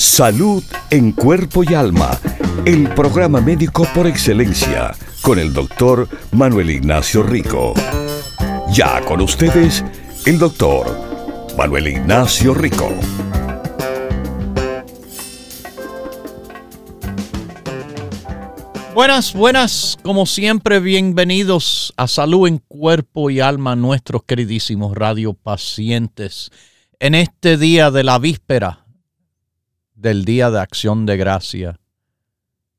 Salud en cuerpo y alma. El programa médico por excelencia con el doctor Manuel Ignacio Rico. Ya con ustedes, el doctor Manuel Ignacio Rico. Buenas, buenas, como siempre, bienvenidos a Salud en Cuerpo y Alma, nuestros queridísimos radiopacientes, en este día de la víspera del Día de Acción de Gracia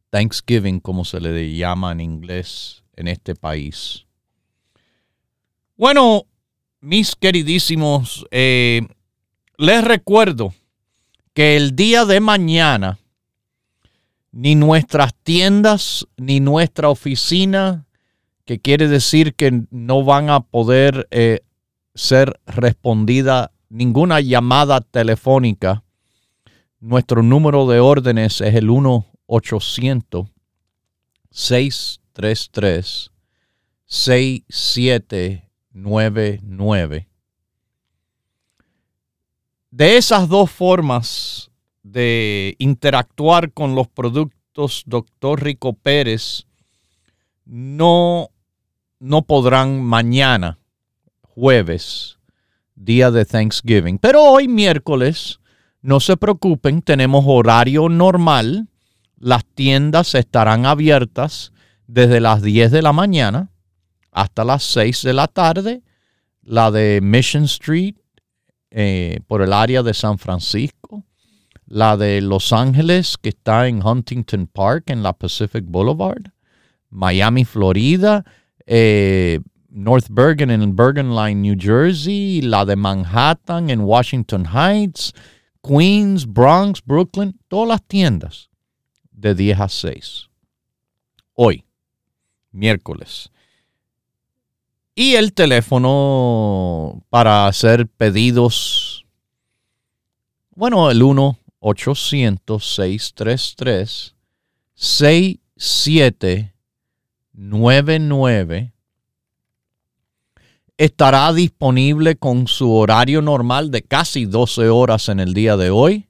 Thanksgiving, como se le llama en inglés en este país. Bueno, mis queridísimos, eh, les recuerdo que el día de mañana, ni nuestras tiendas, ni nuestra oficina, que quiere decir que no van a poder eh, ser respondida ninguna llamada telefónica. Nuestro número de órdenes es el 1 800 633 6799. De esas dos formas de interactuar con los productos Dr. Rico Pérez, no, no podrán mañana, jueves, día de Thanksgiving. Pero hoy miércoles, no se preocupen, tenemos horario normal las tiendas estarán abiertas desde las 10 de la mañana hasta las 6 de la tarde. La de Mission Street eh, por el área de San Francisco. La de Los Ángeles que está en Huntington Park en la Pacific Boulevard. Miami, Florida. Eh, North Bergen en Bergen Line, New Jersey. La de Manhattan en Washington Heights. Queens, Bronx, Brooklyn. Todas las tiendas de 10 a 6. Hoy, miércoles. Y el teléfono para hacer pedidos, bueno, el 1-800-633-6799 estará disponible con su horario normal de casi 12 horas en el día de hoy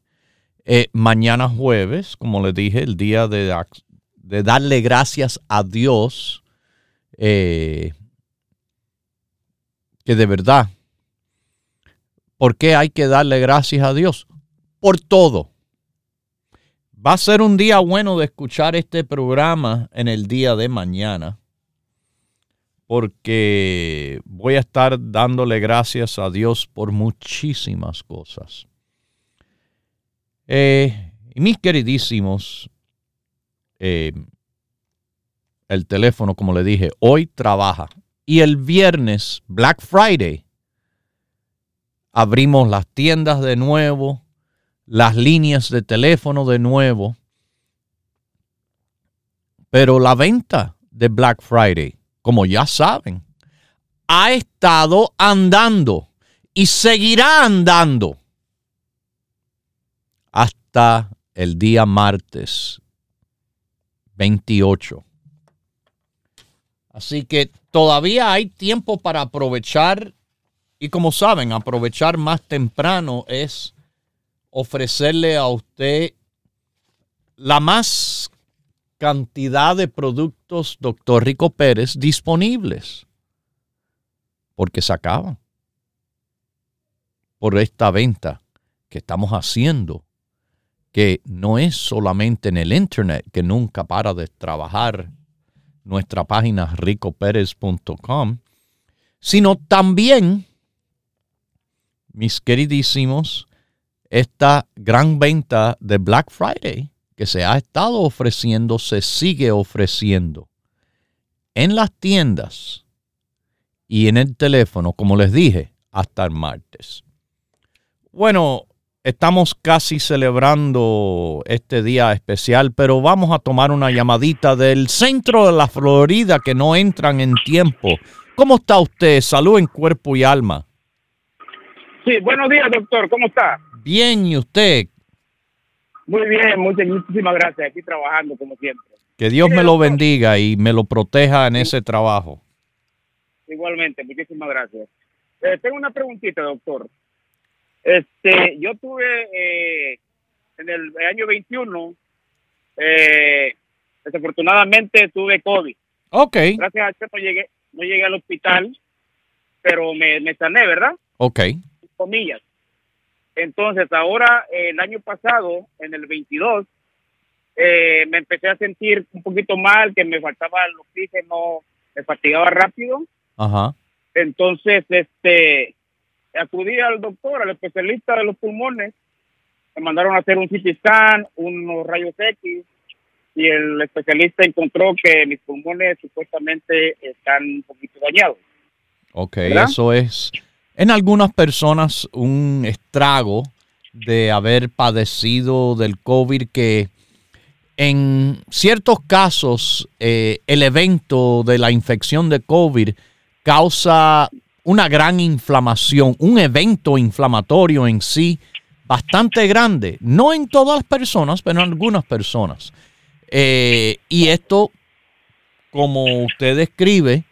eh, mañana jueves, como les dije, el día de, de darle gracias a Dios, eh, que de verdad, ¿por qué hay que darle gracias a Dios? Por todo. Va a ser un día bueno de escuchar este programa en el día de mañana, porque voy a estar dándole gracias a Dios por muchísimas cosas. Eh, mis queridísimos, eh, el teléfono, como le dije, hoy trabaja. Y el viernes, Black Friday, abrimos las tiendas de nuevo, las líneas de teléfono de nuevo. Pero la venta de Black Friday, como ya saben, ha estado andando y seguirá andando hasta el día martes 28. Así que todavía hay tiempo para aprovechar y como saben, aprovechar más temprano es ofrecerle a usted la más cantidad de productos Doctor Rico Pérez disponibles. Porque se acaban por esta venta que estamos haciendo que no es solamente en el Internet que nunca para de trabajar nuestra página ricoperez.com, sino también, mis queridísimos, esta gran venta de Black Friday que se ha estado ofreciendo, se sigue ofreciendo en las tiendas y en el teléfono, como les dije, hasta el martes. Bueno, estamos casi celebrando este día especial, pero vamos a tomar una llamadita del centro de la Florida que no entran en tiempo. ¿Cómo está usted? Salud en cuerpo y alma. Sí, buenos días, doctor. ¿Cómo está? Bien, ¿y usted? Muy bien, muchas, muchísimas gracias. Aquí trabajando como siempre. Que Dios me lo bendiga y me lo proteja en ese trabajo. Igualmente, muchísimas gracias. Eh, tengo una preguntita, doctor. Este, yo tuve eh, en el año 21, eh, desafortunadamente tuve COVID. Ok. Gracias a Dios no llegué, no llegué al hospital, pero me, me sané, ¿verdad? Ok. Comillas. Entonces, ahora, el año pasado, en el 22, eh, me empecé a sentir un poquito mal, que me faltaba el oxígeno, me fatigaba rápido. Ajá. Entonces, este, acudí al doctor, al especialista de los pulmones, me mandaron a hacer un CT scan, unos rayos X, y el especialista encontró que mis pulmones supuestamente están un poquito dañados. Ok, eso es en algunas personas un estrago de haber padecido del COVID que en ciertos casos eh, el evento de la infección de COVID causa una gran inflamación, un evento inflamatorio en sí bastante grande, no en todas las personas, pero en algunas personas. Eh, y esto, como usted describe,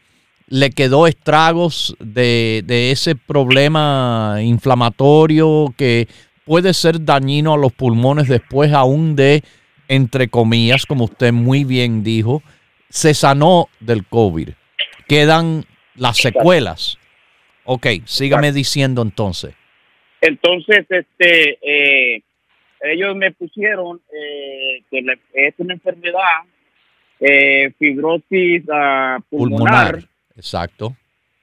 le quedó estragos de, de, ese problema inflamatorio que puede ser dañino a los pulmones después aún de, entre comillas, como usted muy bien dijo, se sanó del COVID. Quedan las secuelas. Ok, sígame diciendo entonces. Entonces, este, eh, ellos me pusieron eh, que es una enfermedad, eh, fibrosis uh, pulmonar Exacto.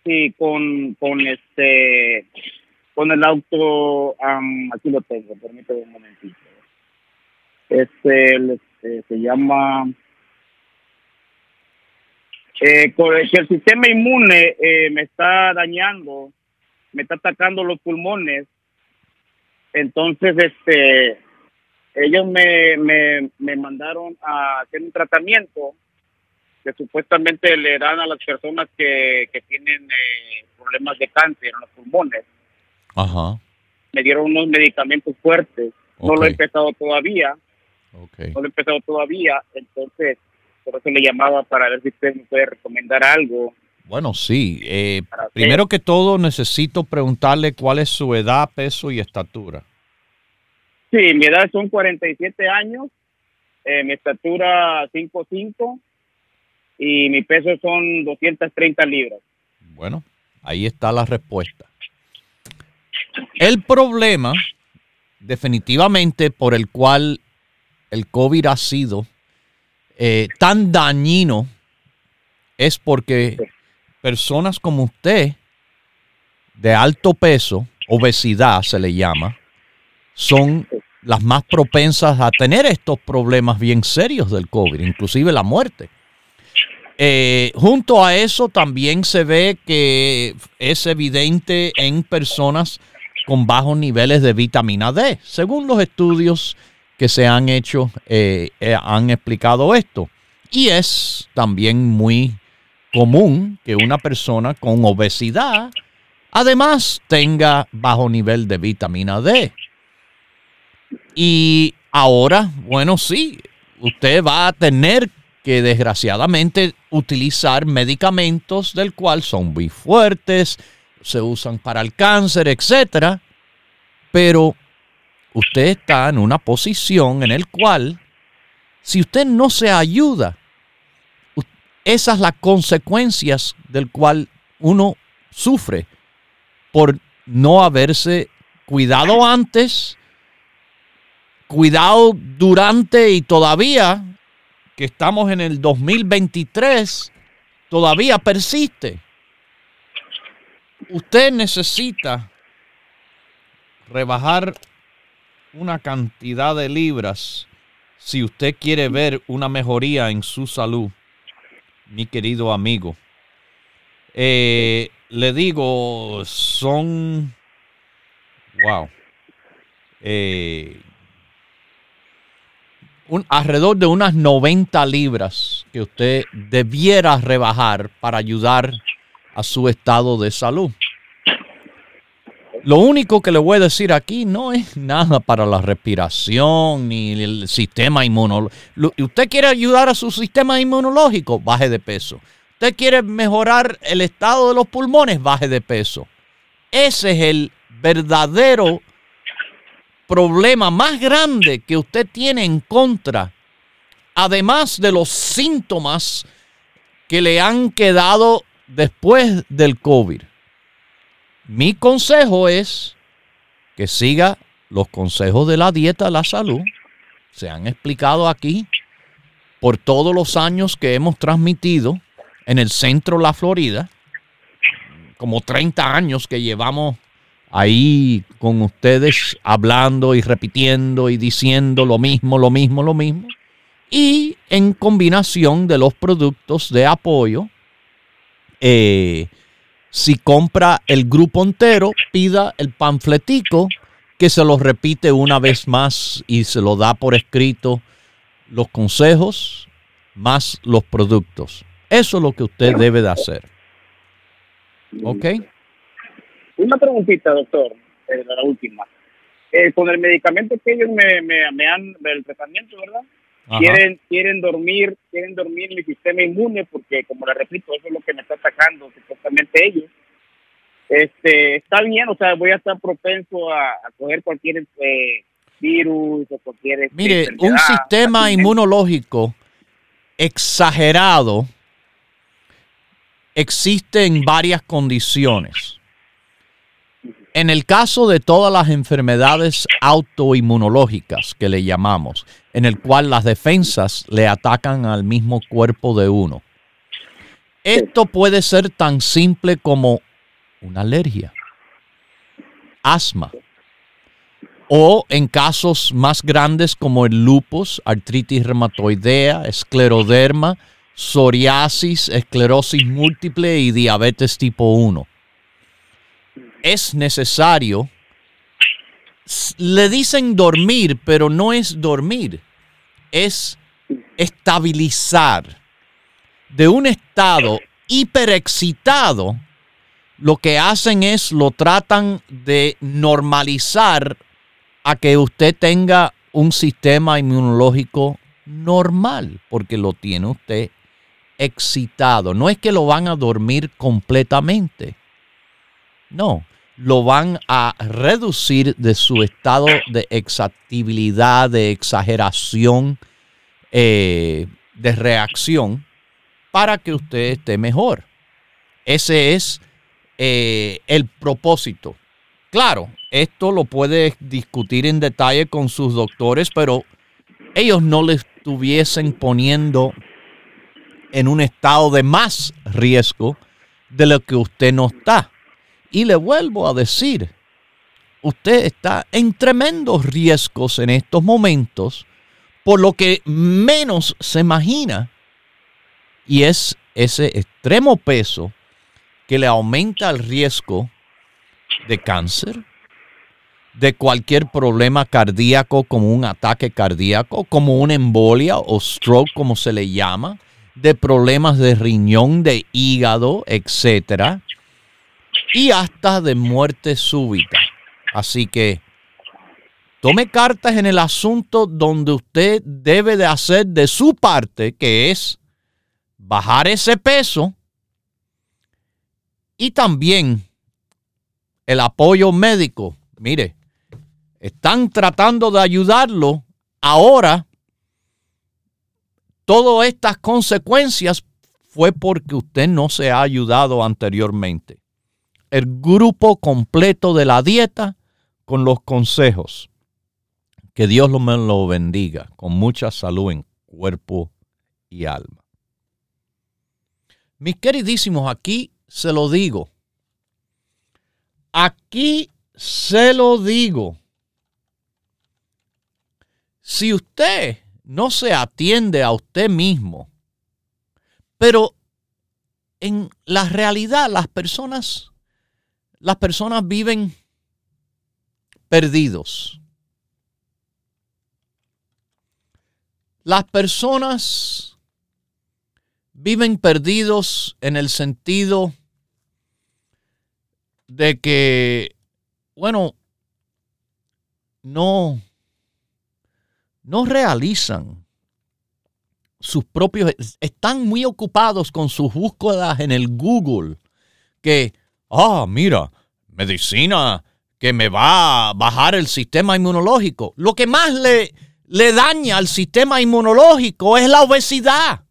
Sí, con, con este, con el auto, aquí lo tengo, permítame un momentito. Este, este se llama, eh, que el sistema inmune eh, me está dañando, me está atacando los pulmones. Entonces, este, ellos me, me, me mandaron a hacer un tratamiento que supuestamente le dan a las personas que, que tienen eh, problemas de cáncer en los pulmones. Ajá. Me dieron unos medicamentos fuertes. No lo he empezado todavía. Okay. No lo he empezado todavía. Entonces, por eso le llamaba para ver si usted me puede recomendar algo. Bueno, sí. Eh, primero que todo, necesito preguntarle cuál es su edad, peso y estatura. Sí, mi edad son 47 años. Eh, mi estatura 5'5" y mi peso son 230 libras. Bueno, ahí está la respuesta. El problema, definitivamente, por el cual el COVID ha sido eh, tan dañino, es porque personas como usted, de alto peso, obesidad se le llama, son las más propensas a tener estos problemas bien serios del COVID, inclusive la muerte. Eh, junto a eso también se ve que es evidente en personas con bajos niveles de vitamina D. Según los estudios que se han hecho, eh, eh, han explicado esto. Y es también muy común que una persona con obesidad además tenga bajo nivel de vitamina D. Y ahora, bueno, sí, usted va a tener que desgraciadamente utilizar medicamentos del cual son muy fuertes, se usan para el cáncer, etcétera, pero usted está en una posición en el cual si usted no se ayuda, esas las consecuencias del cual uno sufre por no haberse cuidado antes, cuidado durante y todavía que estamos en el 2023 todavía persiste. Usted necesita rebajar una cantidad de libras si usted quiere ver una mejoría en su salud, mi querido amigo. Eh, le digo, son, wow, eh, un, alrededor de unas 90 libras que usted debiera rebajar para ayudar a su estado de salud. Lo único que le voy a decir aquí no es nada para la respiración ni el sistema inmunológico. ¿Usted quiere ayudar a su sistema inmunológico? Baje de peso. ¿Usted quiere mejorar el estado de los pulmones? Baje de peso. Ese es el verdadero problema más grande que usted tiene en contra, además de los síntomas que le han quedado después del COVID. Mi consejo es que siga los consejos de la dieta la salud. Se han explicado aquí por todos los años que hemos transmitido en el centro de la Florida, como 30 años que llevamos ahí con ustedes hablando y repitiendo y diciendo lo mismo, lo mismo, lo mismo. Y en combinación de los productos de apoyo, eh, si compra el grupo entero, pida el panfletico que se lo repite una vez más y se lo da por escrito los consejos más los productos. Eso es lo que usted debe de hacer. ¿Ok? Una preguntita, doctor, eh, la última. Eh, con el medicamento que ellos me, me, han, del tratamiento, ¿verdad? Quieren, quieren dormir, quieren dormir mi sistema inmune porque, como le repito, eso es lo que me está atacando supuestamente ellos. Este, está bien, o sea, voy a estar propenso a, coger cualquier eh, virus o cualquier. Este, Mire, un sistema inmunológico exagerado existe en varias condiciones. En el caso de todas las enfermedades autoinmunológicas que le llamamos, en el cual las defensas le atacan al mismo cuerpo de uno. Esto puede ser tan simple como una alergia, asma, o en casos más grandes como el lupus, artritis reumatoidea, escleroderma, psoriasis, esclerosis múltiple y diabetes tipo 1 es necesario. Le dicen dormir, pero no es dormir, es estabilizar. De un estado hiperexcitado, lo que hacen es lo tratan de normalizar a que usted tenga un sistema inmunológico normal, porque lo tiene usted excitado. No es que lo van a dormir completamente. No, lo van a reducir de su estado de exactibilidad, de exageración, eh, de reacción, para que usted esté mejor. Ese es eh, el propósito. Claro, esto lo puede discutir en detalle con sus doctores, pero ellos no le estuviesen poniendo en un estado de más riesgo de lo que usted no está. Y le vuelvo a decir, usted está en tremendos riesgos en estos momentos por lo que menos se imagina. Y es ese extremo peso que le aumenta el riesgo de cáncer, de cualquier problema cardíaco como un ataque cardíaco, como una embolia o stroke como se le llama, de problemas de riñón, de hígado, etcétera y hasta de muerte súbita. Así que tome cartas en el asunto donde usted debe de hacer de su parte, que es bajar ese peso y también el apoyo médico. Mire, están tratando de ayudarlo ahora. Todas estas consecuencias fue porque usted no se ha ayudado anteriormente el grupo completo de la dieta con los consejos. Que Dios me lo bendiga con mucha salud en cuerpo y alma. Mis queridísimos, aquí se lo digo. Aquí se lo digo. Si usted no se atiende a usted mismo, pero en la realidad las personas las personas viven perdidos. Las personas viven perdidos en el sentido de que, bueno, no, no realizan sus propios, están muy ocupados con sus búsquedas en el Google, que ah, mira, medicina que me va a bajar el sistema inmunológico. Lo que más le, le daña al sistema inmunológico es la obesidad.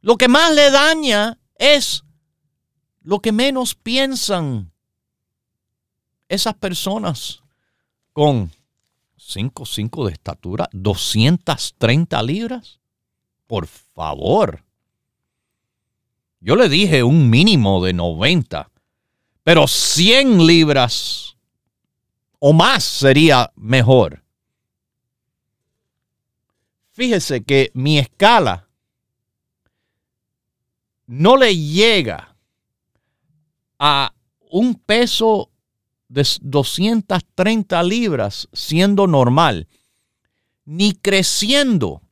Lo que más le daña es lo que menos piensan esas personas con 5, 5 de estatura, 230 libras. Por favor. Yo le dije un mínimo de 90, pero 100 libras o más sería mejor. Fíjese que mi escala no le llega a un peso de 230 libras siendo normal, ni creciendo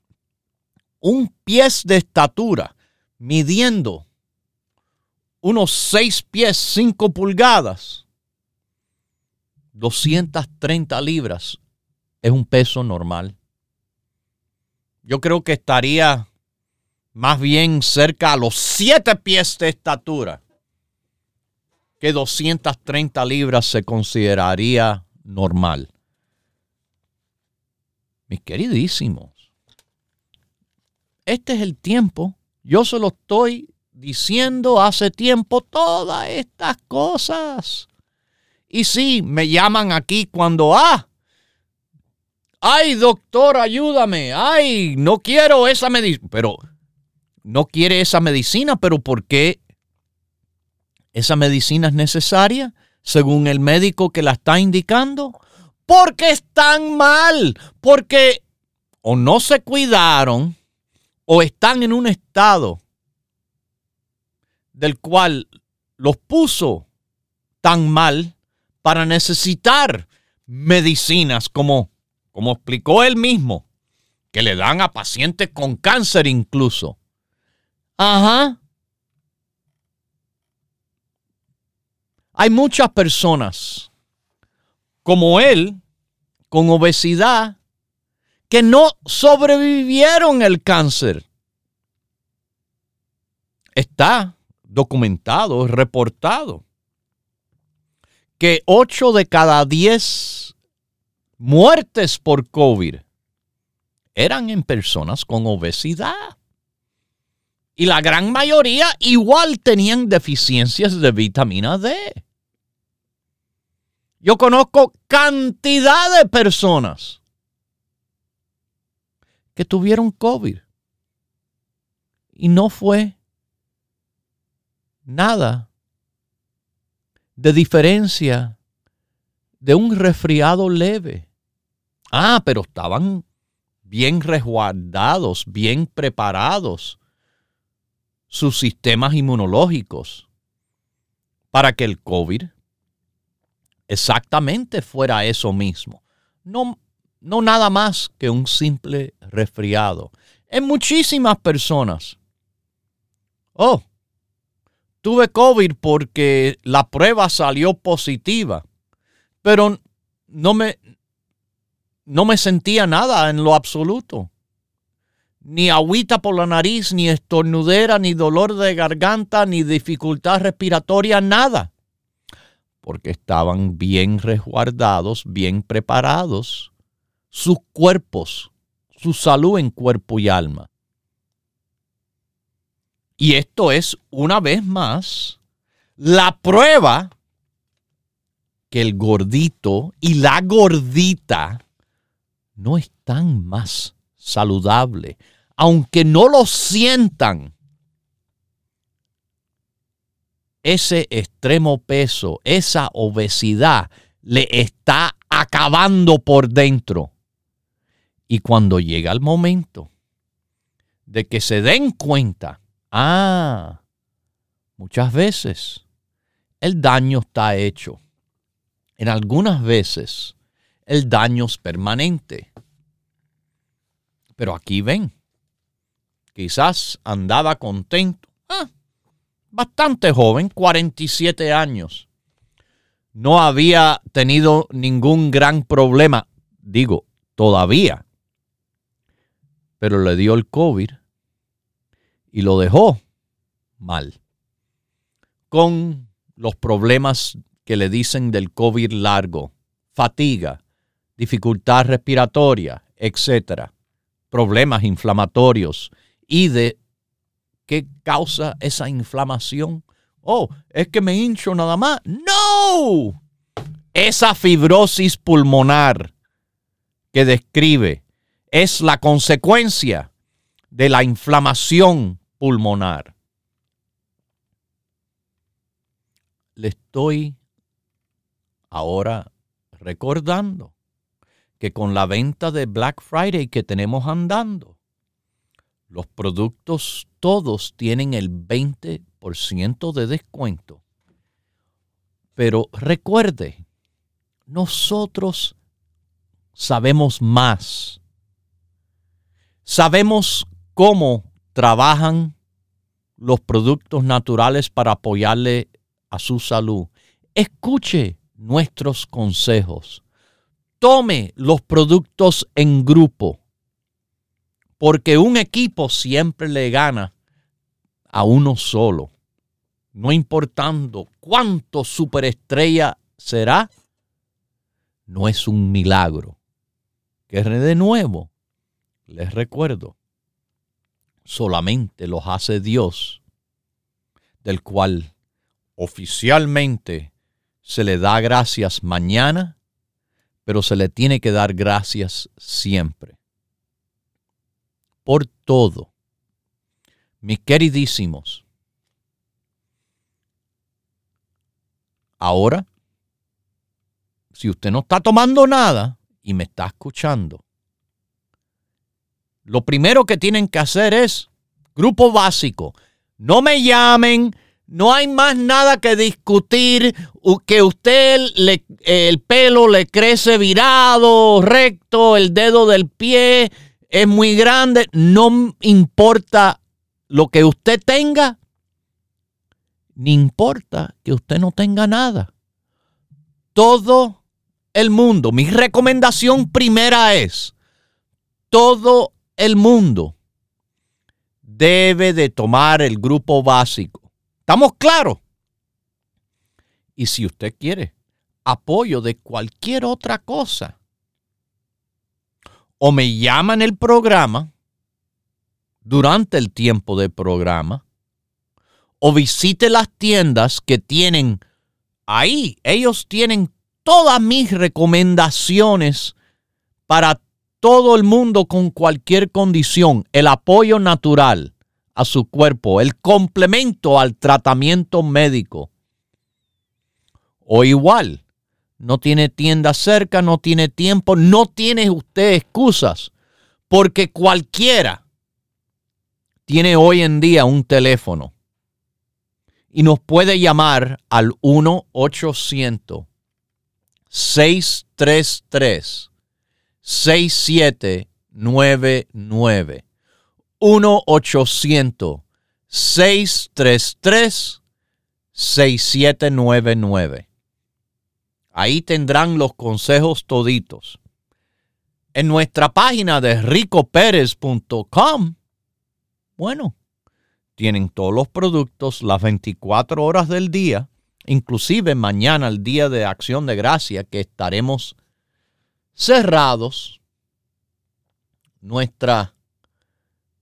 un pies de estatura, midiendo unos 6 pies 5 pulgadas, 230 libras es un peso normal. Yo creo que estaría más bien cerca a los 7 pies de estatura que 230 libras se consideraría normal. Mis queridísimos, este es el tiempo. Yo se lo estoy diciendo hace tiempo todas estas cosas. Y sí, me llaman aquí cuando, ah, ay doctor, ayúdame, ay, no quiero esa medicina, pero no quiere esa medicina, pero ¿por qué esa medicina es necesaria según el médico que la está indicando? Porque están mal, porque o no se cuidaron o están en un estado del cual los puso tan mal para necesitar medicinas como, como explicó él mismo, que le dan a pacientes con cáncer incluso. Ajá. Hay muchas personas como él, con obesidad, que no sobrevivieron el cáncer. Está documentado, reportado, que 8 de cada 10 muertes por COVID eran en personas con obesidad. Y la gran mayoría igual tenían deficiencias de vitamina D. Yo conozco cantidad de personas que tuvieron COVID y no fue nada de diferencia de un resfriado leve. Ah, pero estaban bien resguardados, bien preparados sus sistemas inmunológicos para que el COVID exactamente fuera eso mismo. No, no nada más que un simple resfriado. En muchísimas personas. Oh, tuve COVID porque la prueba salió positiva, pero no me, no me sentía nada en lo absoluto. Ni agüita por la nariz, ni estornudera, ni dolor de garganta, ni dificultad respiratoria, nada porque estaban bien resguardados, bien preparados, sus cuerpos, su salud en cuerpo y alma. Y esto es, una vez más, la prueba que el gordito y la gordita no están más saludable, aunque no lo sientan ese extremo peso, esa obesidad, le está acabando por dentro. Y cuando llega el momento de que se den cuenta, ah, muchas veces el daño está hecho. En algunas veces el daño es permanente. Pero aquí ven, quizás andaba contento. Ah, bastante joven, 47 años. No había tenido ningún gran problema, digo, todavía. Pero le dio el COVID y lo dejó mal. Con los problemas que le dicen del COVID largo, fatiga, dificultad respiratoria, etcétera, problemas inflamatorios y de qué causa esa inflamación. Oh, es que me hincho nada más. No, esa fibrosis pulmonar que describe es la consecuencia de la inflamación pulmonar. Le estoy ahora recordando que con la venta de Black Friday que tenemos andando, los productos todos tienen el 20% de descuento. Pero recuerde, nosotros sabemos más. Sabemos cómo trabajan los productos naturales para apoyarle a su salud. Escuche nuestros consejos. Tome los productos en grupo, porque un equipo siempre le gana a uno solo, no importando cuánto superestrella será, no es un milagro. Que de nuevo, les recuerdo, solamente los hace Dios, del cual oficialmente se le da gracias mañana, pero se le tiene que dar gracias siempre. Por todo. Mis queridísimos, ahora, si usted no está tomando nada y me está escuchando, lo primero que tienen que hacer es, grupo básico, no me llamen, no hay más nada que discutir, que usted le, el pelo le crece virado, recto, el dedo del pie es muy grande, no importa lo que usted tenga, ni importa que usted no tenga nada. Todo el mundo, mi recomendación primera es, todo el mundo debe de tomar el grupo básico. ¿Estamos claros? Y si usted quiere apoyo de cualquier otra cosa, o me llama en el programa, durante el tiempo del programa, o visite las tiendas que tienen ahí. Ellos tienen todas mis recomendaciones para todo el mundo con cualquier condición, el apoyo natural a su cuerpo, el complemento al tratamiento médico. O igual, no tiene tienda cerca, no tiene tiempo, no tiene usted excusas, porque cualquiera tiene hoy en día un teléfono y nos puede llamar al 1 800 633 6799. 1-800-633-6799. Ahí tendrán los consejos toditos. En nuestra página de ricoperez.com, bueno, tienen todos los productos las 24 horas del día, inclusive mañana, el día de acción de gracia, que estaremos cerrados nuestras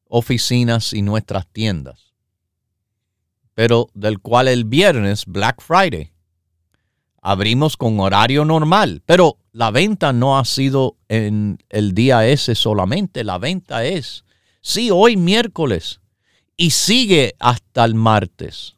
oficinas y nuestras tiendas, pero del cual el viernes, Black Friday, abrimos con horario normal, pero la venta no ha sido en el día ese solamente, la venta es, sí, hoy miércoles y sigue hasta el martes.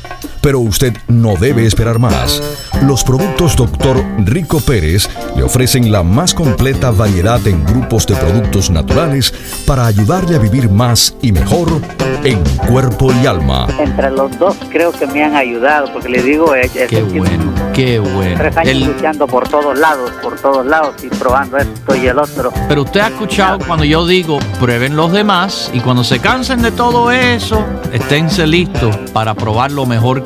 pero usted no debe esperar más. Los productos Dr. Rico Pérez le ofrecen la más completa variedad en grupos de productos naturales para ayudarle a vivir más y mejor en cuerpo y alma. Entre los dos creo que me han ayudado, porque le digo... Es, qué bueno, qué bueno. Tres años luchando por todos lados, por todos lados y probando esto y el otro. Pero usted ha escuchado cuando yo digo, prueben los demás y cuando se cansen de todo eso, esténse listos para probar lo mejor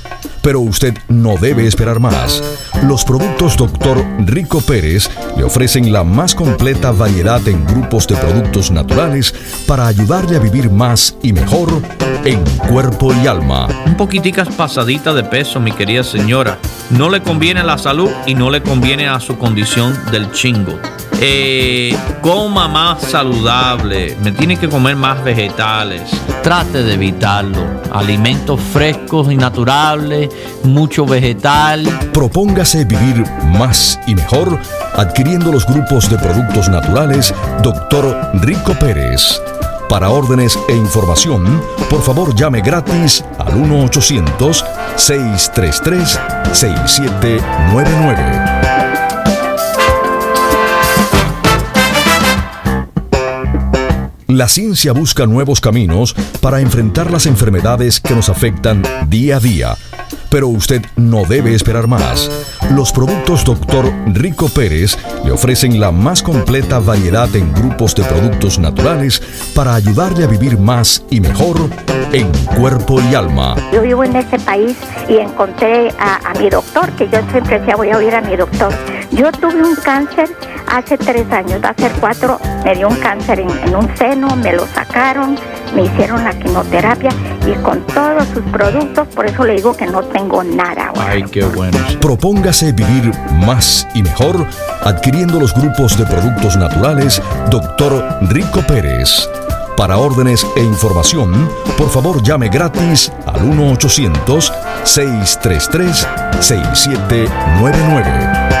pero usted no debe esperar más. Los productos Dr. Rico Pérez le ofrecen la más completa variedad en grupos de productos naturales para ayudarle a vivir más y mejor en cuerpo y alma. Un poquiticas pasadita de peso, mi querida señora. No le conviene a la salud y no le conviene a su condición del chingo. Eh, coma más saludable, me tiene que comer más vegetales. Trate de evitarlo. Alimentos frescos y naturales, mucho vegetal. Propóngase vivir más y mejor adquiriendo los grupos de productos naturales Dr. Rico Pérez. Para órdenes e información, por favor llame gratis al 1-800-633-6799. La ciencia busca nuevos caminos para enfrentar las enfermedades que nos afectan día a día, pero usted no debe esperar más. Los productos Dr. Rico Pérez le ofrecen la más completa variedad en grupos de productos naturales para ayudarle a vivir más y mejor en cuerpo y alma. Yo vivo en este país y encontré a, mi doctor, que yo siempre decía voy a oír a mi doctor. Yo tuve un cáncer hace tres años, ser cuatro, me dio un cáncer en, un seno, me lo sacaron, me hicieron la quimioterapia y con todos sus productos, por eso le digo que no tengo nada. Ay, qué bueno. Propóngase vivir más y mejor adquiriendo los grupos de productos naturales Dr. Rico Pérez. Para órdenes e información, por favor llame gratis al 1-800-633-6799.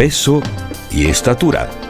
peso y estatura.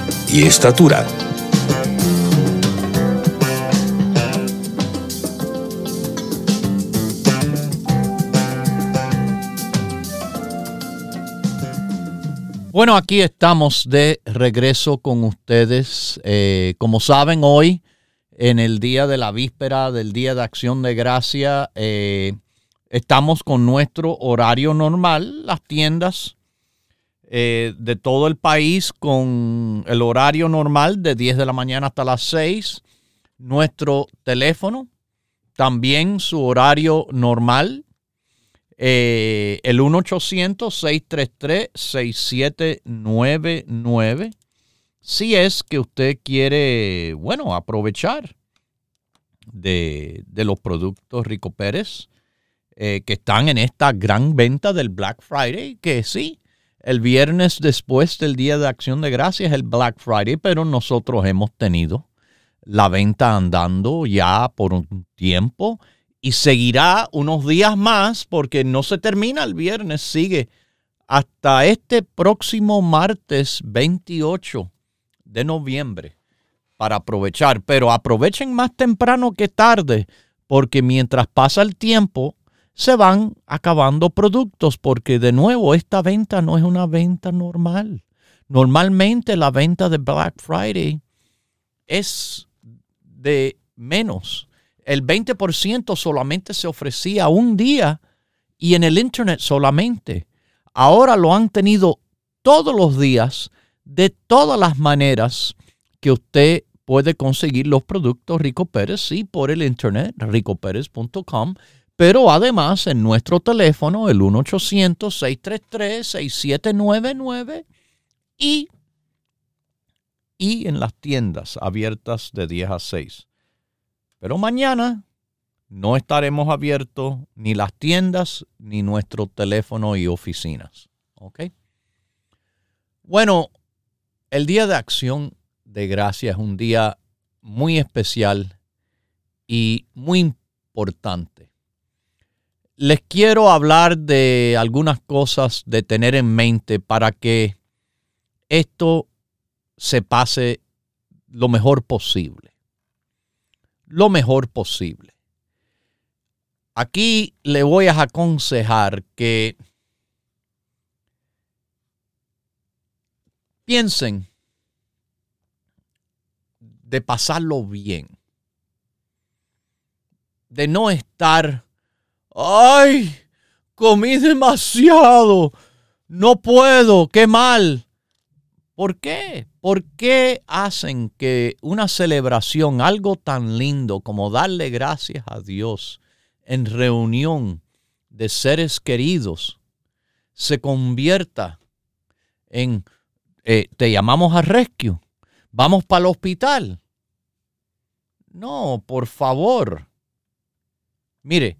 y estatura. Bueno, aquí estamos de regreso con ustedes. Eh, como saben, hoy, en el día de la víspera del Día de Acción de Gracia, eh, estamos con nuestro horario normal. Las tiendas eh, de todo el país con el horario normal de 10 de la mañana hasta las 6. Nuestro teléfono, también su horario normal eh, el 1-800-633-6799. Si es que usted quiere, bueno, aprovechar de, los productos Rico Pérez eh, que están en esta gran venta del Black Friday, que sí, el viernes después del Día de Acción de Gracias el Black Friday, pero nosotros hemos tenido la venta andando ya por un tiempo y seguirá unos días más porque no se termina el viernes, sigue hasta este próximo martes 28 de noviembre para aprovechar. Pero aprovechen más temprano que tarde porque mientras pasa el tiempo se van acabando productos porque de nuevo esta venta no es una venta normal. Normalmente la venta de Black Friday es de menos el 20% solamente se ofrecía un día y en el Internet solamente. Ahora lo han tenido todos los días, de todas las maneras que usted puede conseguir los productos Rico Pérez, sí, por el Internet, ricopérez.com, pero además en nuestro teléfono, el 1-800-633-6799 y, y en las tiendas abiertas de 10 a 6. Pero mañana no estaremos abiertos ni las tiendas ni nuestro teléfono y oficinas. ¿Ok? Bueno, el Día de Acción de Gracia es un día muy especial y muy importante. Les quiero hablar de algunas cosas de tener en mente para que esto se pase lo mejor posible lo mejor posible. Aquí le voy a aconsejar que piensen de pasarlo bien, de no estar, ay, comí demasiado, no puedo, qué mal. ¿Por qué? ¿Por qué hacen que una celebración, algo tan lindo como darle gracias a Dios en reunión de seres queridos, se convierta en, eh, te llamamos a rescue, vamos para el hospital? No, por favor. Mire,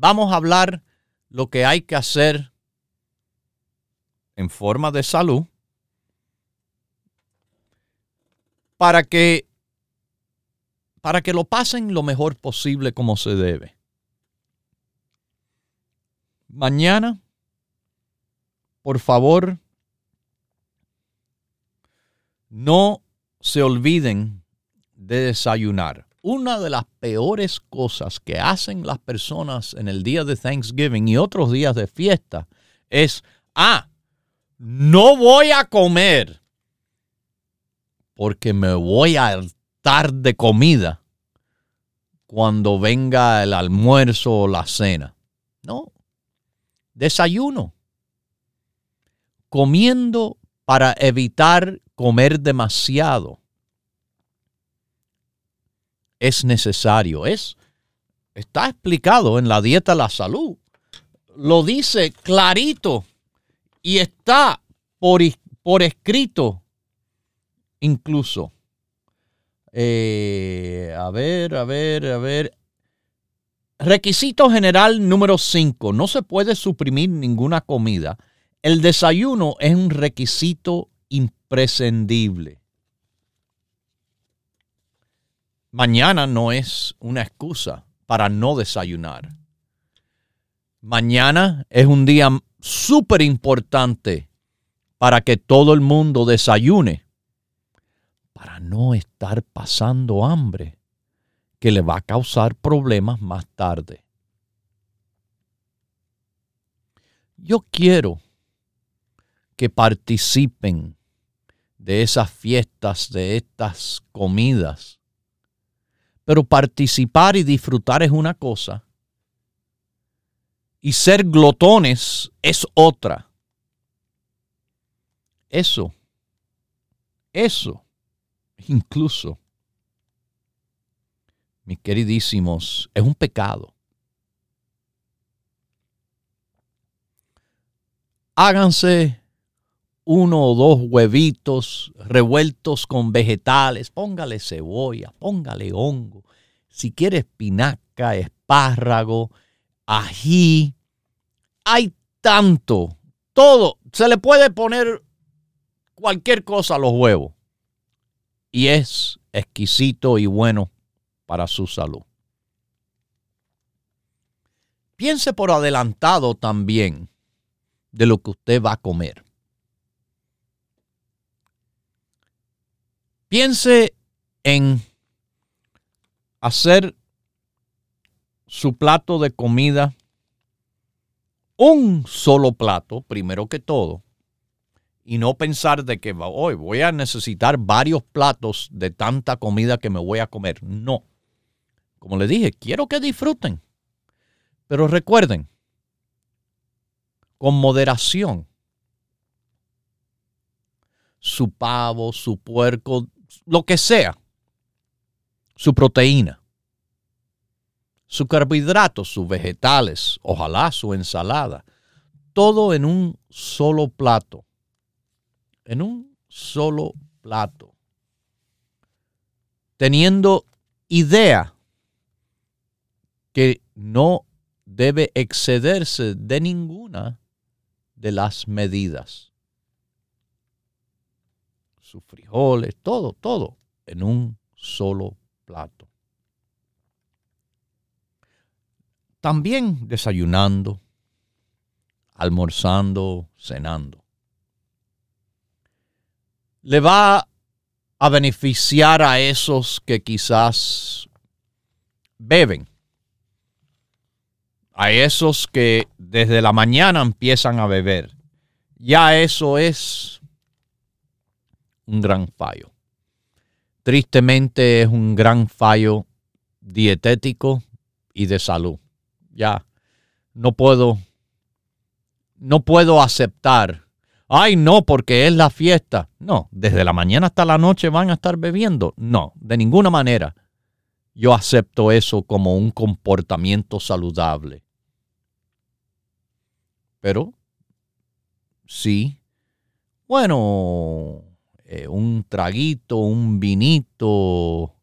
vamos a hablar lo que hay que hacer en forma de salud para que, para que lo pasen lo mejor posible como se debe. Mañana, por favor, no se olviden de desayunar. Una de las peores cosas que hacen las personas en el día de Thanksgiving y otros días de fiesta es, ah, no voy a comer porque me voy a hartar de comida cuando venga el almuerzo o la cena. No, desayuno. Comiendo para evitar comer demasiado. Es necesario, es está explicado en la dieta La Salud. Lo dice clarito y está por, por escrito incluso. Eh, a ver, a ver, a ver. Requisito general número 5. No se puede suprimir ninguna comida. El desayuno es un requisito imprescindible. Mañana no es una excusa para no desayunar. Mañana es un día súper importante para que todo el mundo desayune, para no estar pasando hambre, que le va a causar problemas más tarde. Yo quiero que participen de esas fiestas, de estas comidas pero participar y disfrutar es una cosa. Y ser glotones es otra. Eso, eso, incluso, mis queridísimos, es un pecado. Háganse uno o dos huevitos revueltos con vegetales, póngale cebolla, póngale hongo, si quiere espinaca, espárrago, ají, hay tanto, todo, se le puede poner cualquier cosa a los huevos. Y es exquisito y bueno para su salud. Piense por adelantado también de lo que usted va a comer. Piense en hacer su plato de comida un solo plato, primero que todo, y no pensar de que hoy voy a necesitar varios platos de tanta comida que me voy a comer. No. Como le dije, quiero que disfruten. Pero recuerden, con moderación, su pavo, su puerco, lo que sea, su proteína, su carbohidratos, sus vegetales, ojalá su ensalada, todo en un solo plato, en un solo plato, teniendo idea que no debe excederse de ninguna de las medidas sus frijoles, todo, todo en un solo plato. También desayunando, almorzando, cenando. Le va a beneficiar a esos que quizás beben, a esos que desde la mañana empiezan a beber. Ya eso es un gran fallo. Tristemente es un gran fallo dietético y de salud. Ya no puedo no puedo aceptar. Ay, no, porque es la fiesta. No, desde la mañana hasta la noche van a estar bebiendo. No, de ninguna manera. Yo acepto eso como un comportamiento saludable. Pero, sí, bueno, eh, un traguito, un vinito,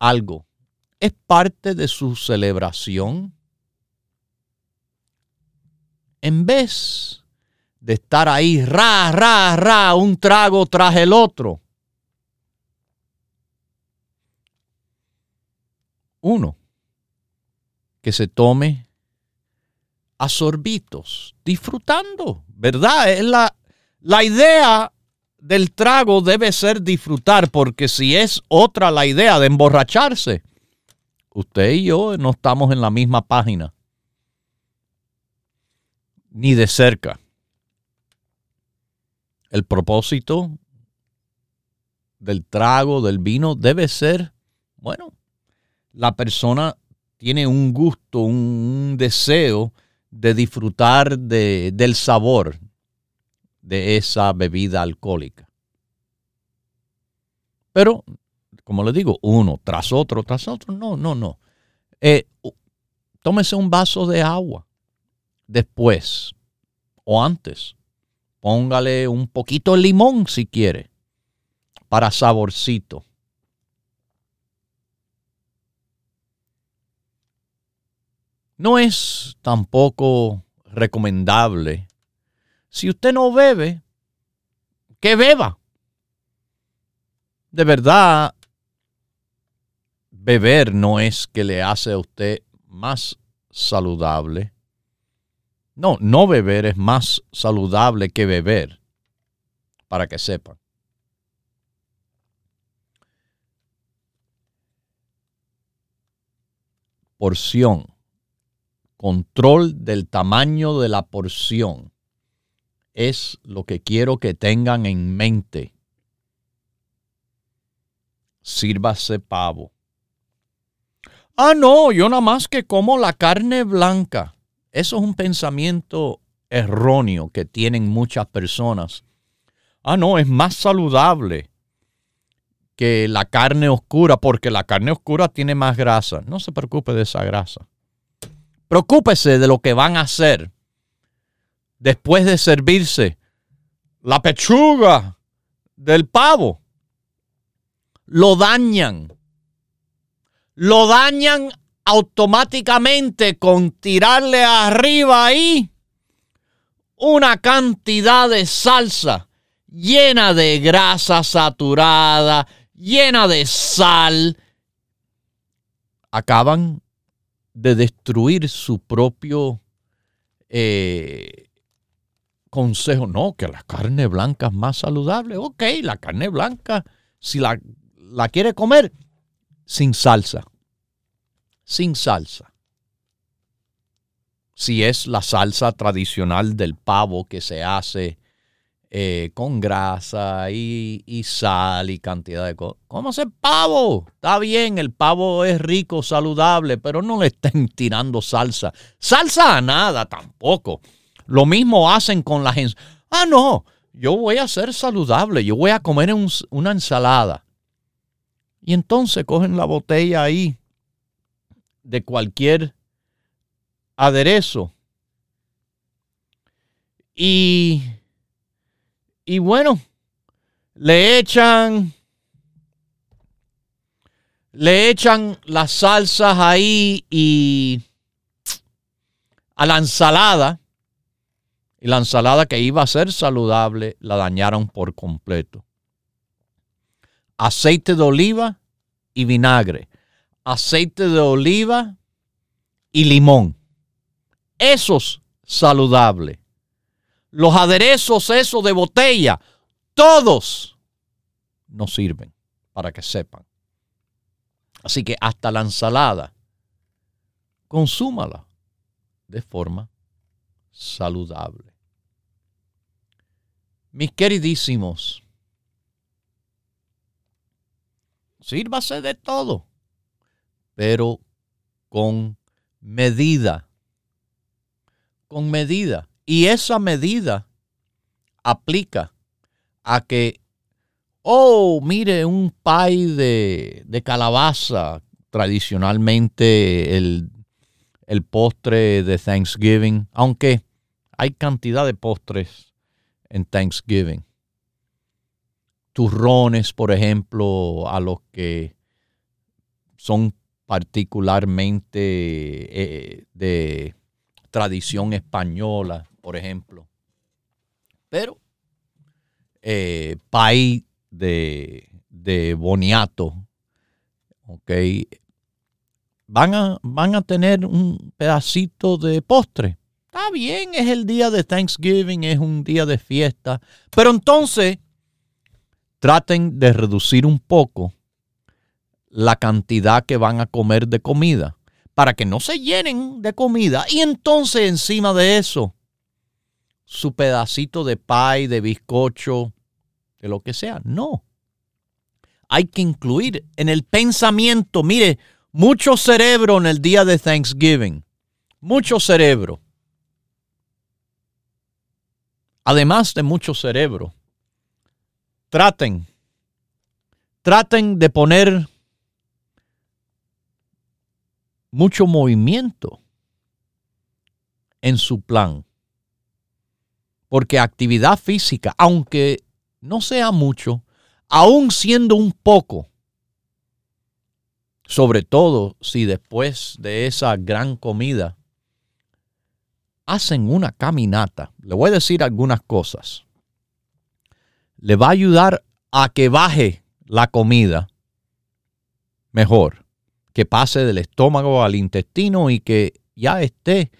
algo. Es parte de su celebración. En vez de estar ahí, ra, ra, ra, un trago tras el otro. Uno, que se tome a sorbitos, disfrutando, ¿verdad? Es la, la idea del trago debe ser disfrutar, porque si es otra la idea de emborracharse, usted y yo no estamos en la misma página, ni de cerca. El propósito del trago, del vino, debe ser, bueno, la persona tiene un gusto, un, deseo de disfrutar de, del sabor, de esa bebida alcohólica. Pero, como le digo, uno tras otro, tras otro, no, no, no. Eh, tómese un vaso de agua después o antes. Póngale un poquito de limón si quiere, para saborcito. No es tampoco recomendable si usted no bebe, que beba. De verdad, beber no es que le hace a usted más saludable. No, no beber es más saludable que beber, para que sepan. Porción. Control del tamaño de la porción es lo que quiero que tengan en mente. Sírvase pavo. Ah, no, yo nada más que como la carne blanca. Eso es un pensamiento erróneo que tienen muchas personas. Ah, no, es más saludable que la carne oscura porque la carne oscura tiene más grasa. No se preocupe de esa grasa. Preocúpese de lo que van a hacer después de servirse la pechuga del pavo. Lo dañan. Lo dañan automáticamente con tirarle arriba ahí una cantidad de salsa llena de grasa saturada, llena de sal. Acaban de destruir su propio eh, consejo. No, que la carne blanca es más saludable. Ok, la carne blanca, si la, la quiere comer, sin salsa sin salsa. Si es la salsa tradicional del pavo que se hace eh, con grasa y, sal y cantidad de cosas. ¿Cómo hacer pavo? Está bien, el pavo es rico, saludable, pero no le estén tirando salsa. Salsa a nada tampoco. Lo mismo hacen con la gente. Ah, no, yo voy a ser saludable, yo voy a comer una ensalada. Y entonces cogen la botella ahí de cualquier aderezo. Y, y bueno, le echan, le echan las salsas ahí y a la ensalada. Y la ensalada que iba a ser saludable la dañaron por completo. Aceite de oliva y vinagre aceite de oliva y limón. Esos saludables. Los aderezos esos de botella, todos no sirven para que sepan. Así que hasta la ensalada, consúmala de forma saludable. Mis queridísimos, sírvase de todo pero con medida. Con medida. Y esa medida aplica a que, oh, mire, un pie de, calabaza, tradicionalmente el, el postre de Thanksgiving, aunque hay cantidad de postres en Thanksgiving. Turrones, por ejemplo, a los que son particularmente eh, de tradición española, por ejemplo. Pero eh, país de, de boniato, ok, van a, van a tener un pedacito de postre. Está bien, es el día de Thanksgiving, es un día de fiesta, pero entonces traten de reducir un poco la cantidad que van a comer de comida para que no se llenen de comida y entonces encima de eso su pedacito de pie, de bizcocho, de lo que sea. No. Hay que incluir en el pensamiento, mire, mucho cerebro en el día de Thanksgiving. Mucho cerebro. Además de mucho cerebro, traten, traten de poner mucho movimiento en su plan. Porque actividad física, aunque no sea mucho, aún siendo un poco, sobre todo si después de esa gran comida hacen una caminata, le voy a decir algunas cosas. Le va a ayudar a que baje la comida mejor, que pase del estómago al intestino y que ya esté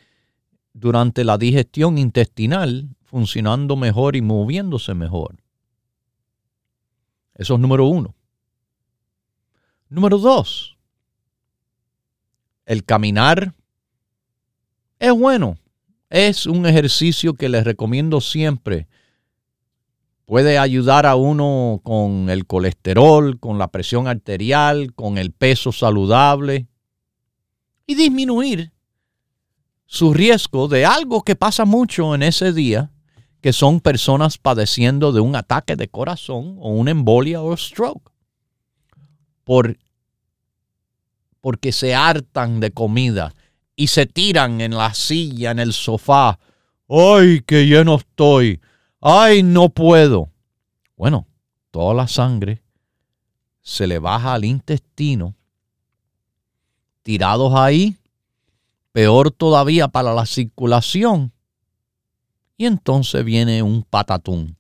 durante la digestión intestinal funcionando mejor y moviéndose mejor. Eso es número uno. Número dos, el caminar es bueno. Es un ejercicio que les recomiendo siempre. Puede ayudar a uno con el colesterol, con la presión arterial, con el peso saludable y disminuir su riesgo de algo que pasa mucho en ese día, que son personas padeciendo de un ataque de corazón o una embolia o stroke. Por, porque se hartan de comida y se tiran en la silla, en el sofá. ¡Ay, qué lleno estoy! ¡Ay, no puedo! Bueno, toda la sangre se le baja al intestino. Tirados ahí, peor todavía para la circulación. Y entonces viene un patatún.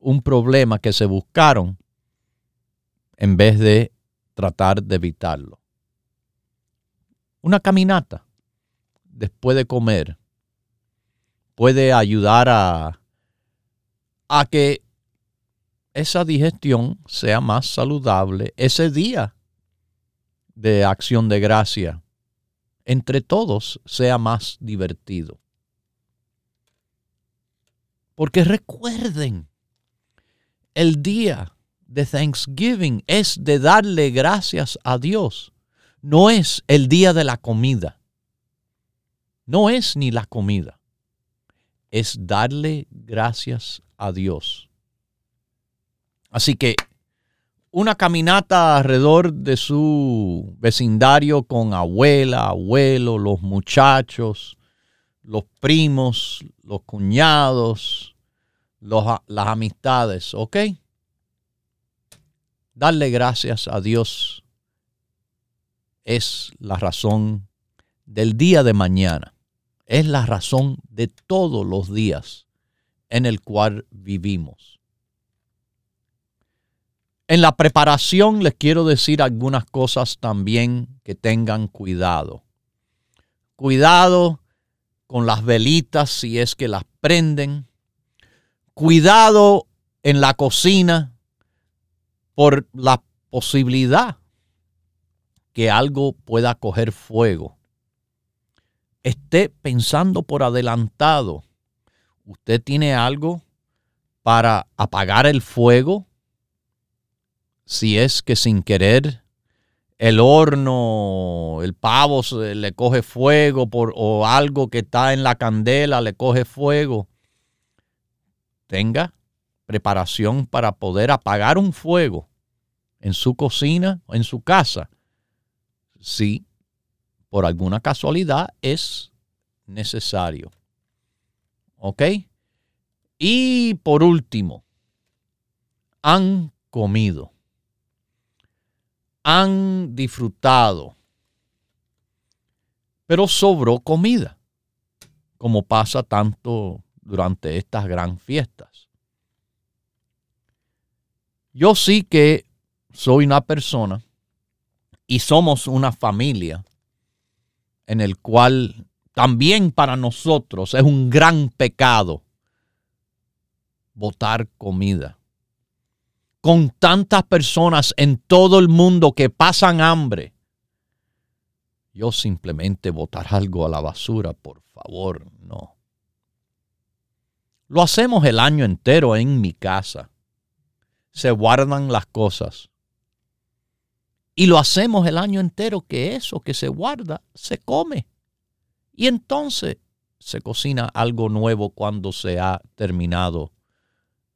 Un problema que se buscaron en vez de tratar de evitarlo. Una caminata después de comer puede ayudar a, a que esa digestión sea más saludable ese día de acción de gracia. Entre todos sea más divertido. Porque recuerden, el día de Thanksgiving es de darle gracias a Dios. No es el día de la comida. No es ni la comida. Es darle gracias a Dios. Así que una caminata alrededor de su vecindario con abuela, abuelo, los muchachos, los primos, los cuñados, las amistades, ¿ok? Darle gracias a Dios es la razón del día de mañana. Es la razón de todos los días en el cual vivimos. En la preparación les quiero decir algunas cosas también que tengan cuidado. Cuidado con las velitas si es que las prenden. Cuidado en la cocina por la posibilidad que algo pueda coger fuego. Esté pensando por adelantado. ¿Usted tiene algo para apagar el fuego? Si es que sin querer el horno, el pavo le coge fuego por, o algo que está en la candela le coge fuego. Tenga preparación para poder apagar un fuego en su cocina o en su casa, si por alguna casualidad es necesario. ¿Ok? Y por último, han comido, han disfrutado, pero sobró comida, como pasa tanto durante estas gran fiestas. Yo sí que soy una persona y somos una familia en el cual también para nosotros es un gran pecado botar comida. Con tantas personas en todo el mundo que pasan hambre, yo simplemente botar algo a la basura, por favor, no. Lo hacemos el año entero en mi casa se guardan las cosas. Y lo hacemos el año entero que eso que se guarda se come. Y entonces se cocina algo nuevo cuando se ha terminado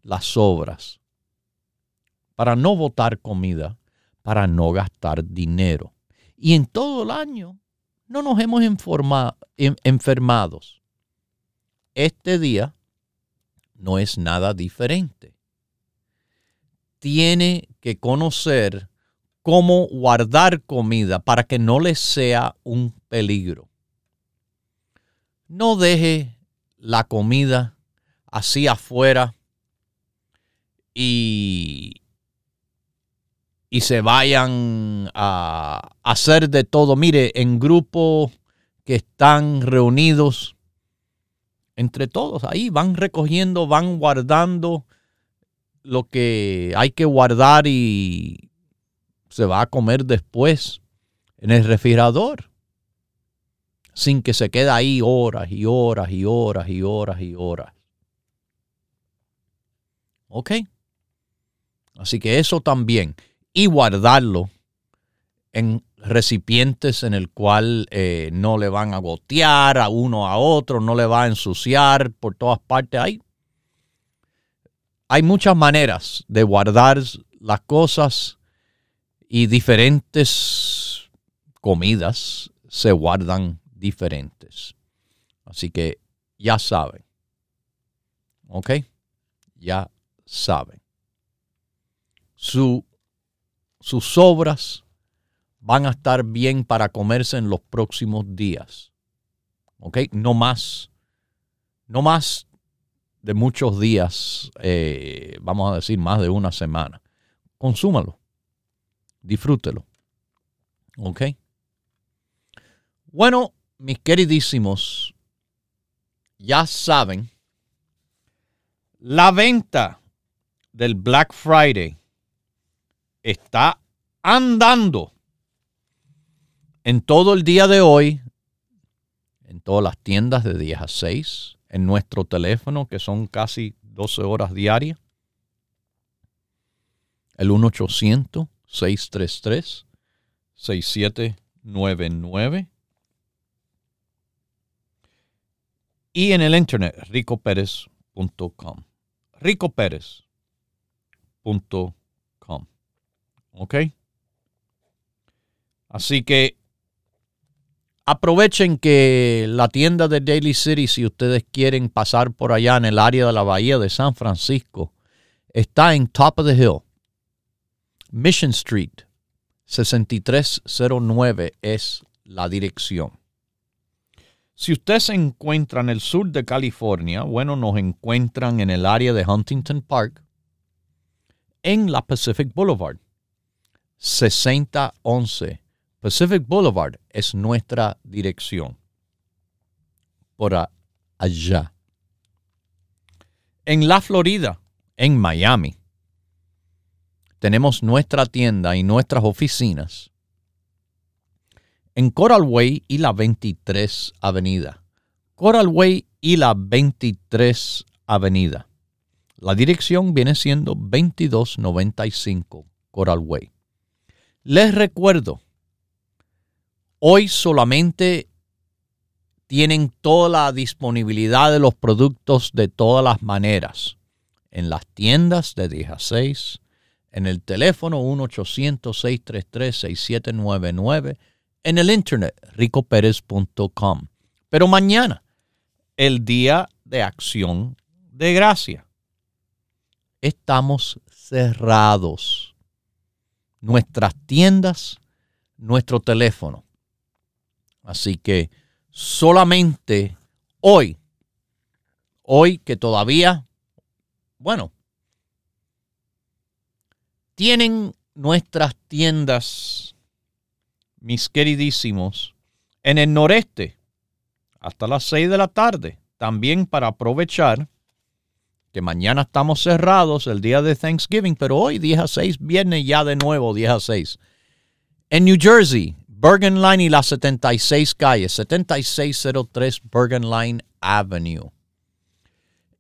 las obras. Para no botar comida, para no gastar dinero. Y en todo el año no nos hemos enfermado. Este día no es nada diferente tiene que conocer cómo guardar comida para que no le sea un peligro. no deje la comida así afuera y, y se vayan a hacer de todo. Mire, en grupos que están reunidos entre todos, ahí van recogiendo, van guardando lo que hay que guardar y se va a comer después en el refrigerador sin que se quede ahí horas y horas y horas y horas y horas. ¿Ok? Así que eso también. Y guardarlo en recipientes en el cual eh, no le van a gotear a uno a otro, no le va a ensuciar por todas partes. Hay, hay muchas maneras de guardar las cosas y diferentes comidas se guardan diferentes. Así que ya saben. ¿Ok? Ya saben. Su, sus sobras van a estar bien para comerse en los próximos días. ¿Ok? No más. No más de muchos días, eh, vamos a decir más de una semana. Consúmalo. Disfrútelo. ¿Ok? Bueno, mis queridísimos, ya saben, la venta del Black Friday está andando en todo el día de hoy, en todas las tiendas de 10 a 6, en nuestro teléfono, que son casi 12 horas diarias, el 1-800-633-6799 y en el internet ricoperez.com. ricoperez.com. ¿Ok? Así que aprovechen que la tienda de Daily City, si ustedes quieren pasar por allá en el área de la bahía de San Francisco, está en Top of the Hill. Mission Street, 6309 es la dirección. Si usted se encuentra en el sur de California, bueno, nos encuentran en el área de Huntington Park, en la Pacific Boulevard. 6011 Pacific Boulevard es nuestra dirección. Por allá. En la Florida, en Miami, tenemos nuestra tienda y nuestras oficinas en Coral Way y la 23 Avenida. Coral Way y la 23 Avenida. La dirección viene siendo 2295 Coral Way. Les recuerdo, hoy solamente tienen toda la disponibilidad de los productos de todas las maneras. En las tiendas de 10 a 6, en el teléfono 1-800-633-6799 en el internet, ricoperez.com. Pero mañana, el día de acción de gracia. Estamos cerrados. Nuestras tiendas, nuestro teléfono. Así que solamente hoy, hoy que todavía, bueno, tienen nuestras tiendas mis queridísimos, en el noreste hasta las 6 de la tarde. También para aprovechar que mañana estamos cerrados el día de Thanksgiving, pero hoy 10 a 6, viernes ya de nuevo 10 a 6. En New Jersey, Bergen Line y la 76 calle, 7603 Bergen Line Avenue.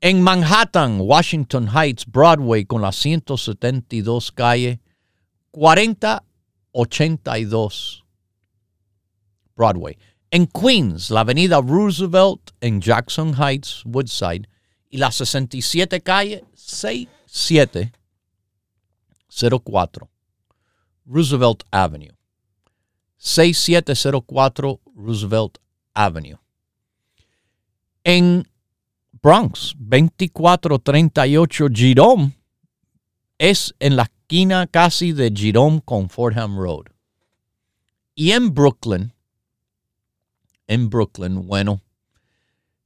En Manhattan, Washington Heights, Broadway con la 172 calle, 4082 Broadway. En Queens, la avenida Roosevelt en Jackson Heights, Woodside, y la 67 calle 6704 Roosevelt Avenue. 6704 Roosevelt Avenue. En Bronx, 2438 Jerome, es en la esquina casi de Jerome con Fordham Road. Y en Brooklyn, en Brooklyn, bueno,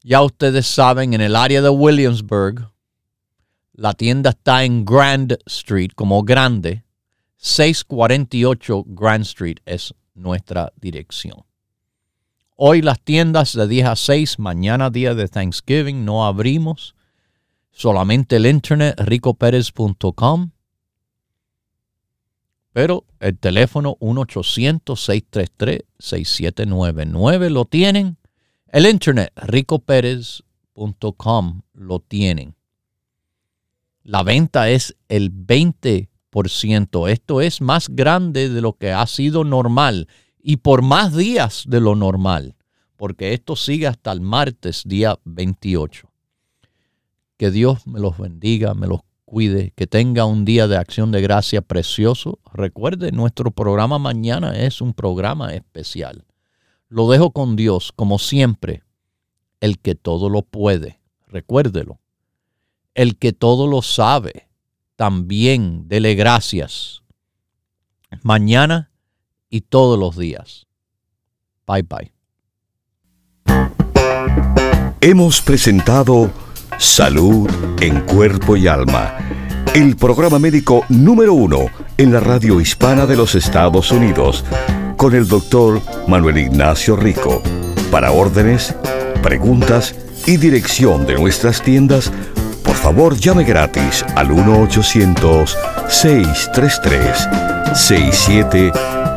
Ya ustedes saben, en el área de Williamsburg, la tienda está en Grand Street, como grande. 648 Grand Street es nuestra dirección. Hoy las tiendas de 10 a 6, mañana día de Thanksgiving, no abrimos. Solamente el internet ricoperez.com. Pero el teléfono 1-800-633-6799 lo tienen. El internet ricoperez.com lo tienen. La venta es el 20%. Esto es más grande de lo que ha sido normal y por más días de lo normal, porque esto sigue hasta el martes, día 28. Que Dios me los bendiga, me los cuide, que tenga un día de acción de gracia precioso. Recuerde, nuestro programa mañana es un programa especial. Lo dejo con Dios, como siempre, el que todo lo puede. Recuérdelo. El que todo lo sabe. También dele gracias. Mañana y todos los días. Bye bye. Hemos presentado Salud en Cuerpo y Alma, el programa médico número uno en la radio hispana de los Estados Unidos, con el doctor Manuel Ignacio Rico. Para órdenes, preguntas y dirección de nuestras tiendas, por favor llame gratis al